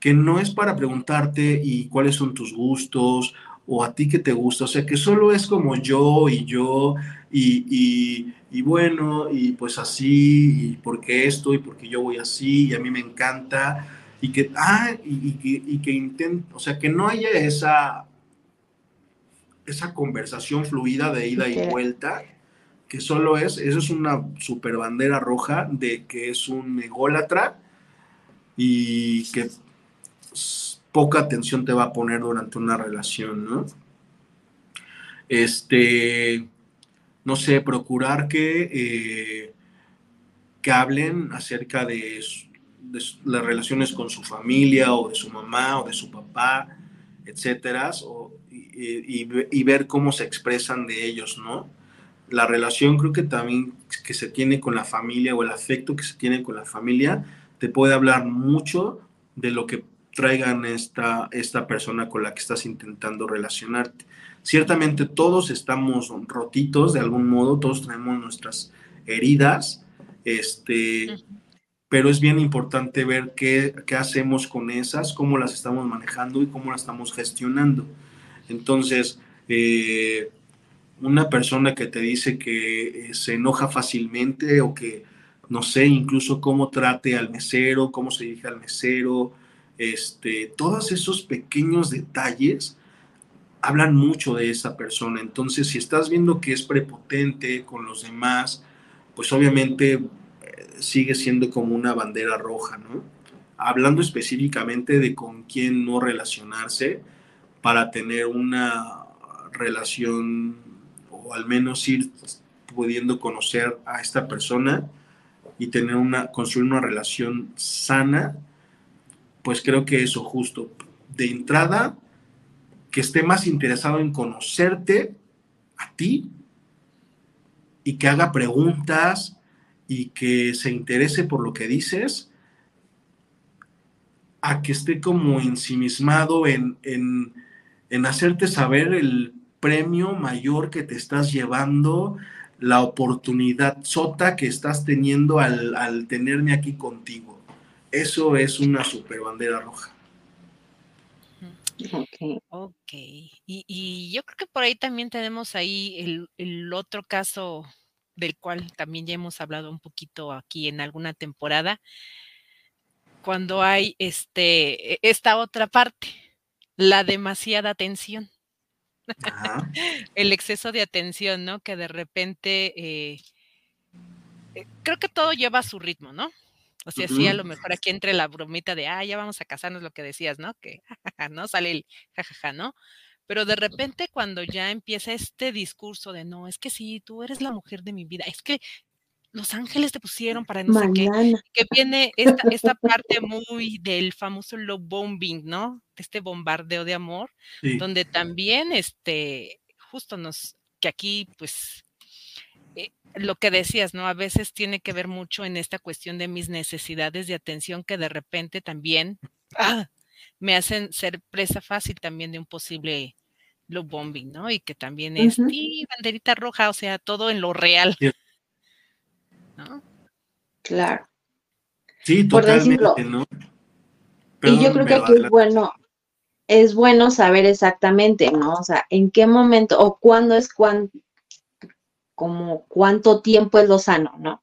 que no es para preguntarte y cuáles son tus gustos o a ti que te gusta, o sea, que solo es como yo y yo y, bueno, y pues así, y porque esto, y porque yo voy así, y a mí me encanta, y que, ah, y, que, y que o sea, que no haya esa, esa conversación fluida de ida y vuelta, que solo es, eso es una super bandera roja de que es un ególatra y que poca atención te va a poner durante una relación, ¿no? Este, no sé, procurar que, eh, que hablen acerca de, las relaciones con su familia o de su mamá o de su papá, etcétera, y, ver cómo se expresan de ellos, ¿no? La relación creo que también que se tiene con la familia o el afecto que se tiene con la familia te puede hablar mucho de lo que traigan esta, esta persona con la que estás intentando relacionarte. Ciertamente todos estamos rotitos de algún modo, todos tenemos nuestras heridas, este, pero es bien importante ver qué, qué, hacemos con esas, cómo las estamos manejando y cómo las estamos gestionando. Entonces, eh, una persona que te dice que eh, se enoja fácilmente o que, no sé, incluso cómo trate al mesero, cómo se dirige al mesero, este, todos esos pequeños detalles hablan mucho de esa persona. Entonces, si estás viendo que es prepotente con los demás, pues obviamente eh, sigue siendo como una bandera roja, ¿no? Hablando específicamente de con quién no relacionarse para tener una relación o al menos ir pudiendo conocer a esta persona y tener una construir una relación sana, pues creo que eso justo de entrada que esté más interesado en conocerte a ti y que haga preguntas y que se interese por lo que dices, a que esté como ensimismado en, en, en hacerte saber el premio mayor que te estás llevando, la oportunidad sota que estás teniendo al, al tenerme aquí contigo. Eso es una super bandera roja.
Ok. Ok. Y, y, yo creo que por ahí también tenemos ahí el, el, otro caso del cual también ya hemos hablado un poquito aquí en alguna temporada, cuando hay este, e, esta otra parte, la demasiada atención. el exceso de atención, ¿no? Que de repente, eh, eh, creo que todo lleva a su ritmo, ¿no? O sea, sí, a lo mejor aquí entre la bromita de, ah, ya vamos a casarnos, lo que decías, ¿no? Que, ¿no? Sale el jajaja, ¿no? Pero de repente cuando ya empieza este discurso de, no, es que sí, tú eres la mujer de mi vida, es que los ángeles te pusieron para no sé qué, que viene esta, esta parte muy del famoso love bombing, ¿no? Este bombardeo de amor, donde también, este, justo nos, que aquí, pues, eh, lo que decías, ¿no? A veces tiene que ver mucho en esta cuestión de mis necesidades de atención que de repente también ¡ah! me hacen ser presa fácil también de un posible love bombing, ¿no? Y que también es, sí, banderita roja, o sea, todo en lo real. ¿No?
Claro.
Sí, totalmente, ¿no?
y yo creo que aquí es bueno, es bueno saber exactamente, ¿no? O sea, en qué momento o cuándo es cuando como cuánto tiempo es lo sano, ¿no?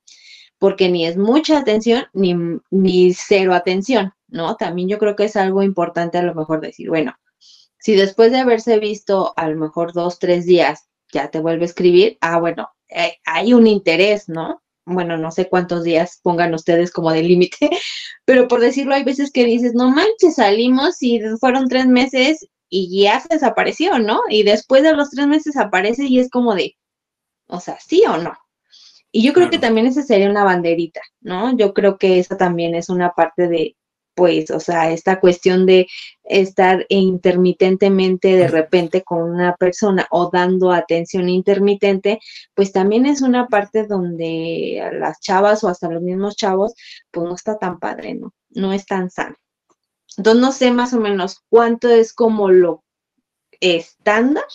Porque ni es mucha atención ni, ni cero atención, ¿no? También yo creo que es algo importante a lo mejor decir, bueno, si después de haberse visto a lo mejor dos, tres días ya te vuelve a escribir, ah, bueno, eh, hay un interés, ¿no? Bueno, no sé cuántos días pongan ustedes como de límite, pero por decirlo, hay veces que dices, no manches, salimos y fueron tres meses y ya se desapareció, ¿no? Y después de los tres meses aparece y es como de, o sea, sí o no. Y yo creo que también esa sería una banderita, ¿no? Yo creo que esa también es una parte de, pues, o sea, esta cuestión de estar intermitentemente de repente con una persona o dando atención intermitente, pues también es una parte donde las chavas o hasta los mismos chavos, pues no está tan padre, ¿no? No es tan sano. Entonces, no sé más o menos cuánto es como lo estándar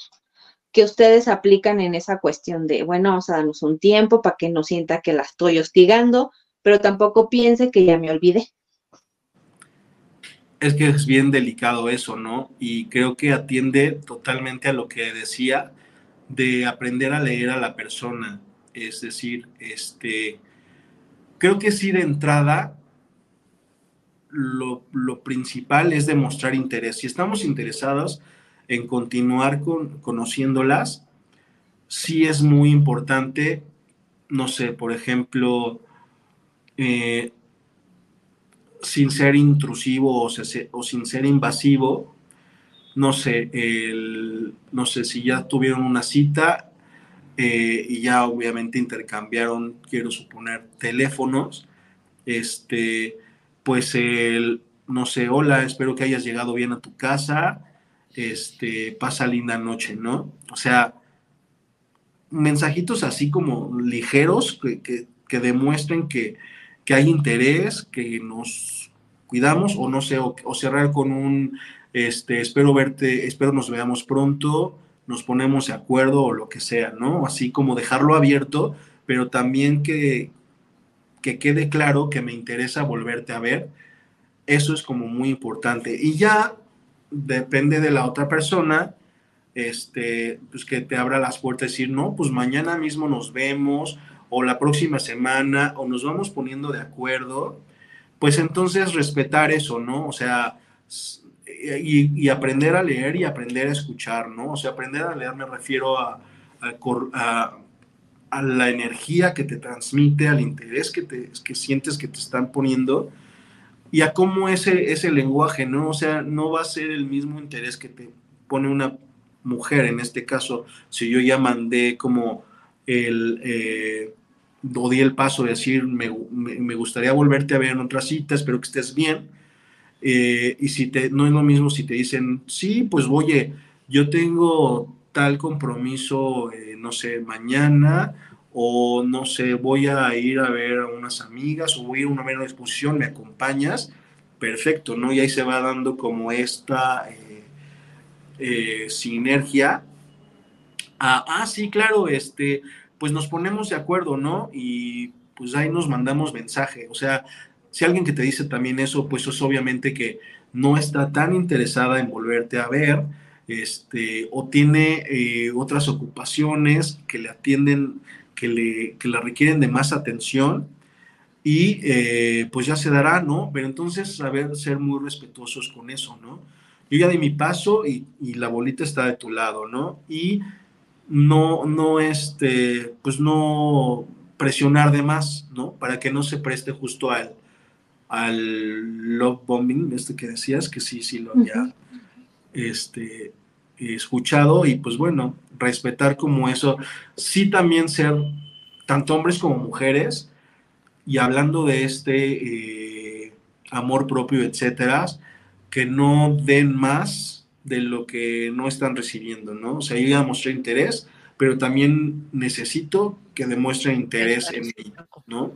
que ustedes aplican en esa cuestión de, bueno, vamos a darnos un tiempo para que no sienta que la estoy hostigando, pero tampoco piense que ya me olvidé.
Es que es bien delicado eso, ¿no? Y creo que atiende totalmente a lo que decía de aprender a leer a la persona. Es decir, este, creo que sí de entrada lo, lo principal es demostrar interés. Si estamos interesados, en continuar con, conociéndolas, sí es muy importante, no sé, por ejemplo, eh, sin ser intrusivo o, sin ser invasivo, no sé, no sé si ya tuvieron una cita eh, y ya obviamente intercambiaron, quiero suponer, teléfonos, este, pues el, no sé, hola, espero que hayas llegado bien a tu casa, este, pasa linda noche, ¿no? O sea, mensajitos así como ligeros que, demuestren que, hay interés, que nos cuidamos, o no sé, o, cerrar con un, este, espero verte, espero nos veamos pronto, nos ponemos de acuerdo o lo que sea, ¿no? Así como dejarlo abierto, pero también que, que quede claro que me interesa volverte a ver. Eso es como muy importante. Y ya depende de la otra persona, este, pues que te abra las puertas y decir, no, pues mañana mismo nos vemos, o la próxima semana, o nos vamos poniendo de acuerdo, pues entonces respetar eso, ¿no? O sea, y, aprender a leer y aprender a escuchar, ¿no? O sea, aprender a leer me refiero a, a, a la energía que te transmite, al interés que, te, que sientes que te están poniendo y a cómo ese, ese lenguaje, ¿no? O sea, no va a ser el mismo interés que te pone una mujer, en este caso, si yo ya mandé como el, eh, di el paso de decir, me, me, gustaría volverte a ver en otra cita, espero que estés bien, eh, y si te, no es lo mismo si te dicen, sí, pues oye, yo tengo tal compromiso, eh, no sé, mañana, o no sé, voy a ir a ver a unas amigas o voy a ir a una, exposición, me acompañas, perfecto, ¿no? Y ahí se va dando como esta eh, eh, sinergia. Ah, ah, sí, claro, este, pues nos ponemos de acuerdo, ¿no? Y pues ahí nos mandamos mensaje. O sea, si alguien que te dice también eso, pues es obviamente que no está tan interesada en volverte a ver, este, o tiene eh, otras ocupaciones que le atienden que le, que requieren de más atención y eh, pues ya se dará, ¿no? Pero entonces saber ser muy respetuosos con eso, ¿no? Yo ya di mi paso y, la bolita está de tu lado, ¿no? Y no, no, este, pues no presionar de más, ¿no? Para que no se preste justo al, al love bombing, este que decías, que sí, sí lo había, este, escuchado y pues bueno, respetar como eso, sí también ser tanto hombres como mujeres y hablando de este eh, amor propio, etcétera, que no den más de lo que no están recibiendo, ¿no? O sea, yo ya mostré interés, pero también necesito que demuestren interés en mí, ¿no?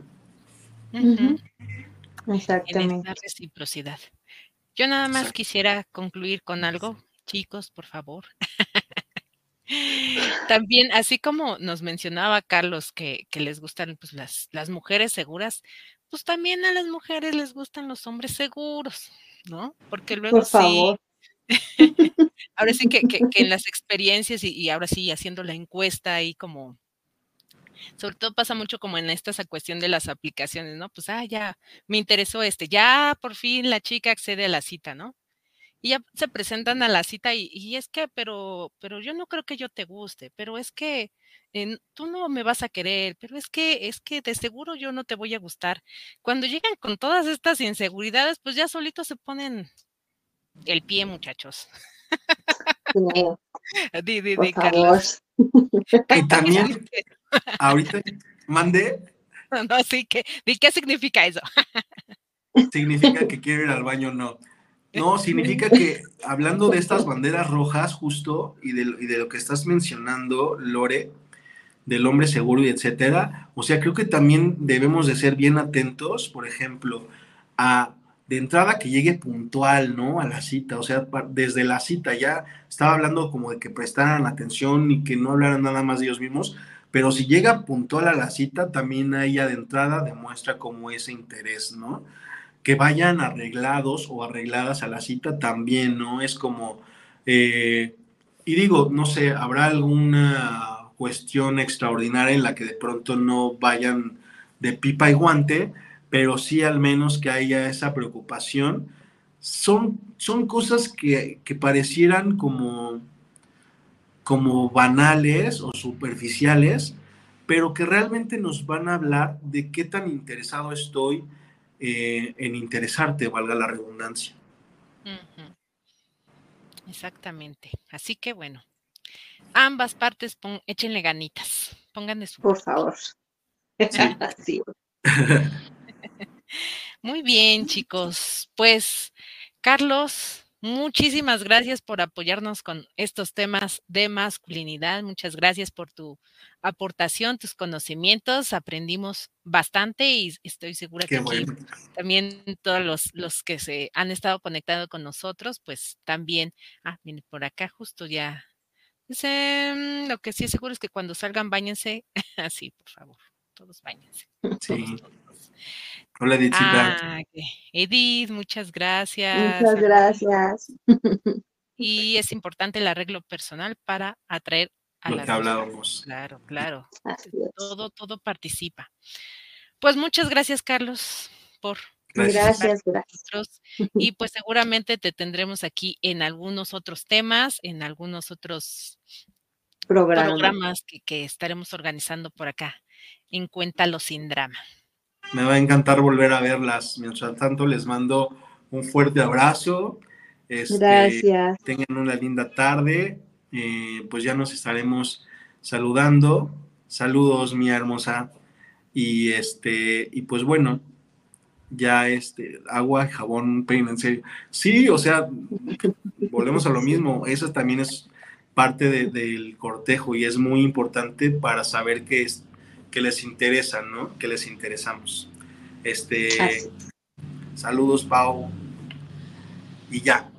Exactamente. En reciprocidad. Yo nada más quisiera concluir con algo chicos, por favor. También, así como nos mencionaba Carlos que, les gustan pues, las, las, mujeres seguras, pues también a las mujeres les gustan los hombres seguros, ¿no? Porque luego sí. ahora sí que, en las experiencias y, y, ahora sí haciendo la encuesta ahí como, sobre todo pasa mucho como en esta cuestión de las aplicaciones, ¿no? Pues, ah, ya, me interesó este, ya por fin la chica accede a la cita, ¿no? Y ya se presentan a la cita y, es que, pero, pero yo no creo que yo te guste, pero es que tú no me vas a querer, pero es que, es que de seguro yo no te voy a gustar. Cuando llegan con todas estas inseguridades, pues ya solitos se ponen el pie, muchachos.
di, di, di, Carlos.
Y también, ahorita mandé.
No, sí, que, ¿qué significa eso?
significa que quiero ir al baño, no. No, significa que hablando de estas banderas rojas justo y de, lo que estás mencionando, Lore, del hombre seguro y etcétera, o sea, creo que también debemos de ser bien atentos, por ejemplo, a de entrada que llegue puntual, ¿no? A la cita, o sea, desde la cita ya estaba hablando como de que prestaran atención y que no hablaran nada más de ellos mismos, pero si llega puntual a la cita, también ahí de entrada demuestra como ese interés, ¿no? Que vayan arreglados o arregladas a la cita también, ¿no? Es como, eh, y digo, no sé, habrá alguna cuestión extraordinaria en la que de pronto no vayan de pipa y guante, pero sí al menos que haya esa preocupación. Son, son cosas que, que parecieran como, como banales o superficiales, pero que realmente nos van a hablar de qué tan interesado estoy eh, en interesarte, valga la redundancia.
Exactamente. Así que bueno, ambas partes échenle ganitas, pónganle su.
Por favor.
Sí. Muy bien, chicos. Pues, Carlos, Muchísimas gracias por apoyarnos con estos temas de masculinidad. Muchas gracias por tu aportación, tus conocimientos. Aprendimos bastante y estoy segura que también todos los, los, que se han estado conectando con nosotros, pues también, ah, miren, por acá justo ya. Dice, lo que sí es seguro es que cuando salgan, bañense. Así, por favor, todos bañense. Sí.
Hola, Edithita. Ah,
Edith, muchas gracias.
Muchas gracias.
Y es importante el arreglo personal para atraer
a Lo que hablábamos.
Claro, claro. Todo, todo participa. Pues muchas gracias, Carlos, por
Gracias, gracias.
Y pues seguramente te tendremos aquí en algunos otros temas, en algunos otros programas que, que estaremos organizando por acá en Cuéntalo sin drama.
Me va a encantar volver a verlas. Mientras tanto, les mando un fuerte abrazo.
Este, Gracias.
Tengan una linda tarde. Eh, pues ya nos estaremos saludando. Saludos, mi hermosa. Y este, y pues bueno, ya este, agua, jabón, peine, en serio. Sí, o sea, volvemos a lo mismo. Eso también es parte del cortejo y es muy importante para saber qué es que les interesan, ¿no? Que les interesamos. Este, saludos, Pau. Y ya.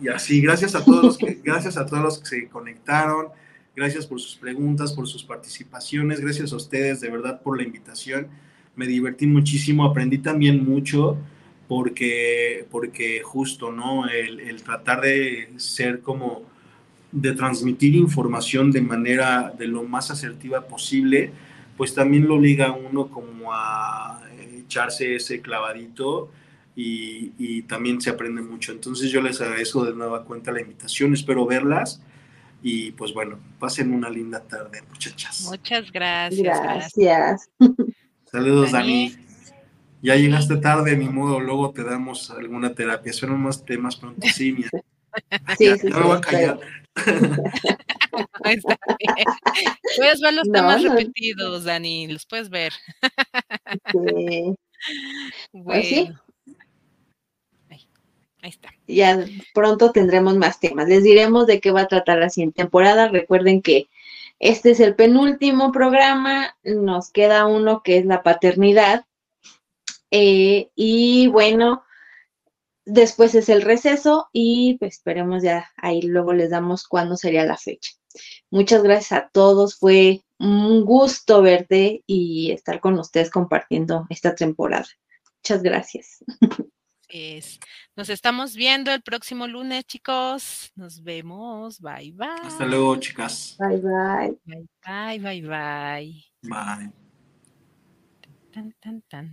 Y así, gracias a todos los que, gracias a todos los que se conectaron. Gracias por sus preguntas, por sus participaciones. Gracias a ustedes, de verdad, por la invitación. Me divertí muchísimo, aprendí también mucho porque, porque justo, ¿no? El, el tratar de ser como, de transmitir información de manera de lo más asertiva posible, pues también lo obliga a uno como a echarse ese clavadito y, también se aprende mucho. Entonces yo les agradezco de nueva cuenta la invitación, espero verlas y pues bueno, pasen una linda tarde muchachas.
Muchas gracias.
Gracias.
Saludos Dani. Ya llegaste tarde, ni modo, luego te damos alguna terapia. Son más temas pronto, sí, mira.
Sí, sí,
no me voy a callar.
Puedes ver los temas repetidos, Dani, los puedes ver.
Sí. Pues sí.
Ahí, está.
Ya pronto tendremos más temas. Les diremos de qué va a tratar la siguiente temporada. Recuerden que este es el penúltimo programa. Nos queda uno que es la paternidad. Eh, y bueno, después es el receso y pues esperemos ya ahí luego les damos cuándo sería la fecha. Muchas gracias a todos, fue un gusto verte y estar con ustedes compartiendo esta temporada. Muchas gracias.
Nos estamos viendo el próximo lunes, chicos. Nos vemos. Bye, bye.
Hasta luego, chicas.
Bye, bye.
Bye, bye, bye, bye.
Bye.
Tan, tan, tan.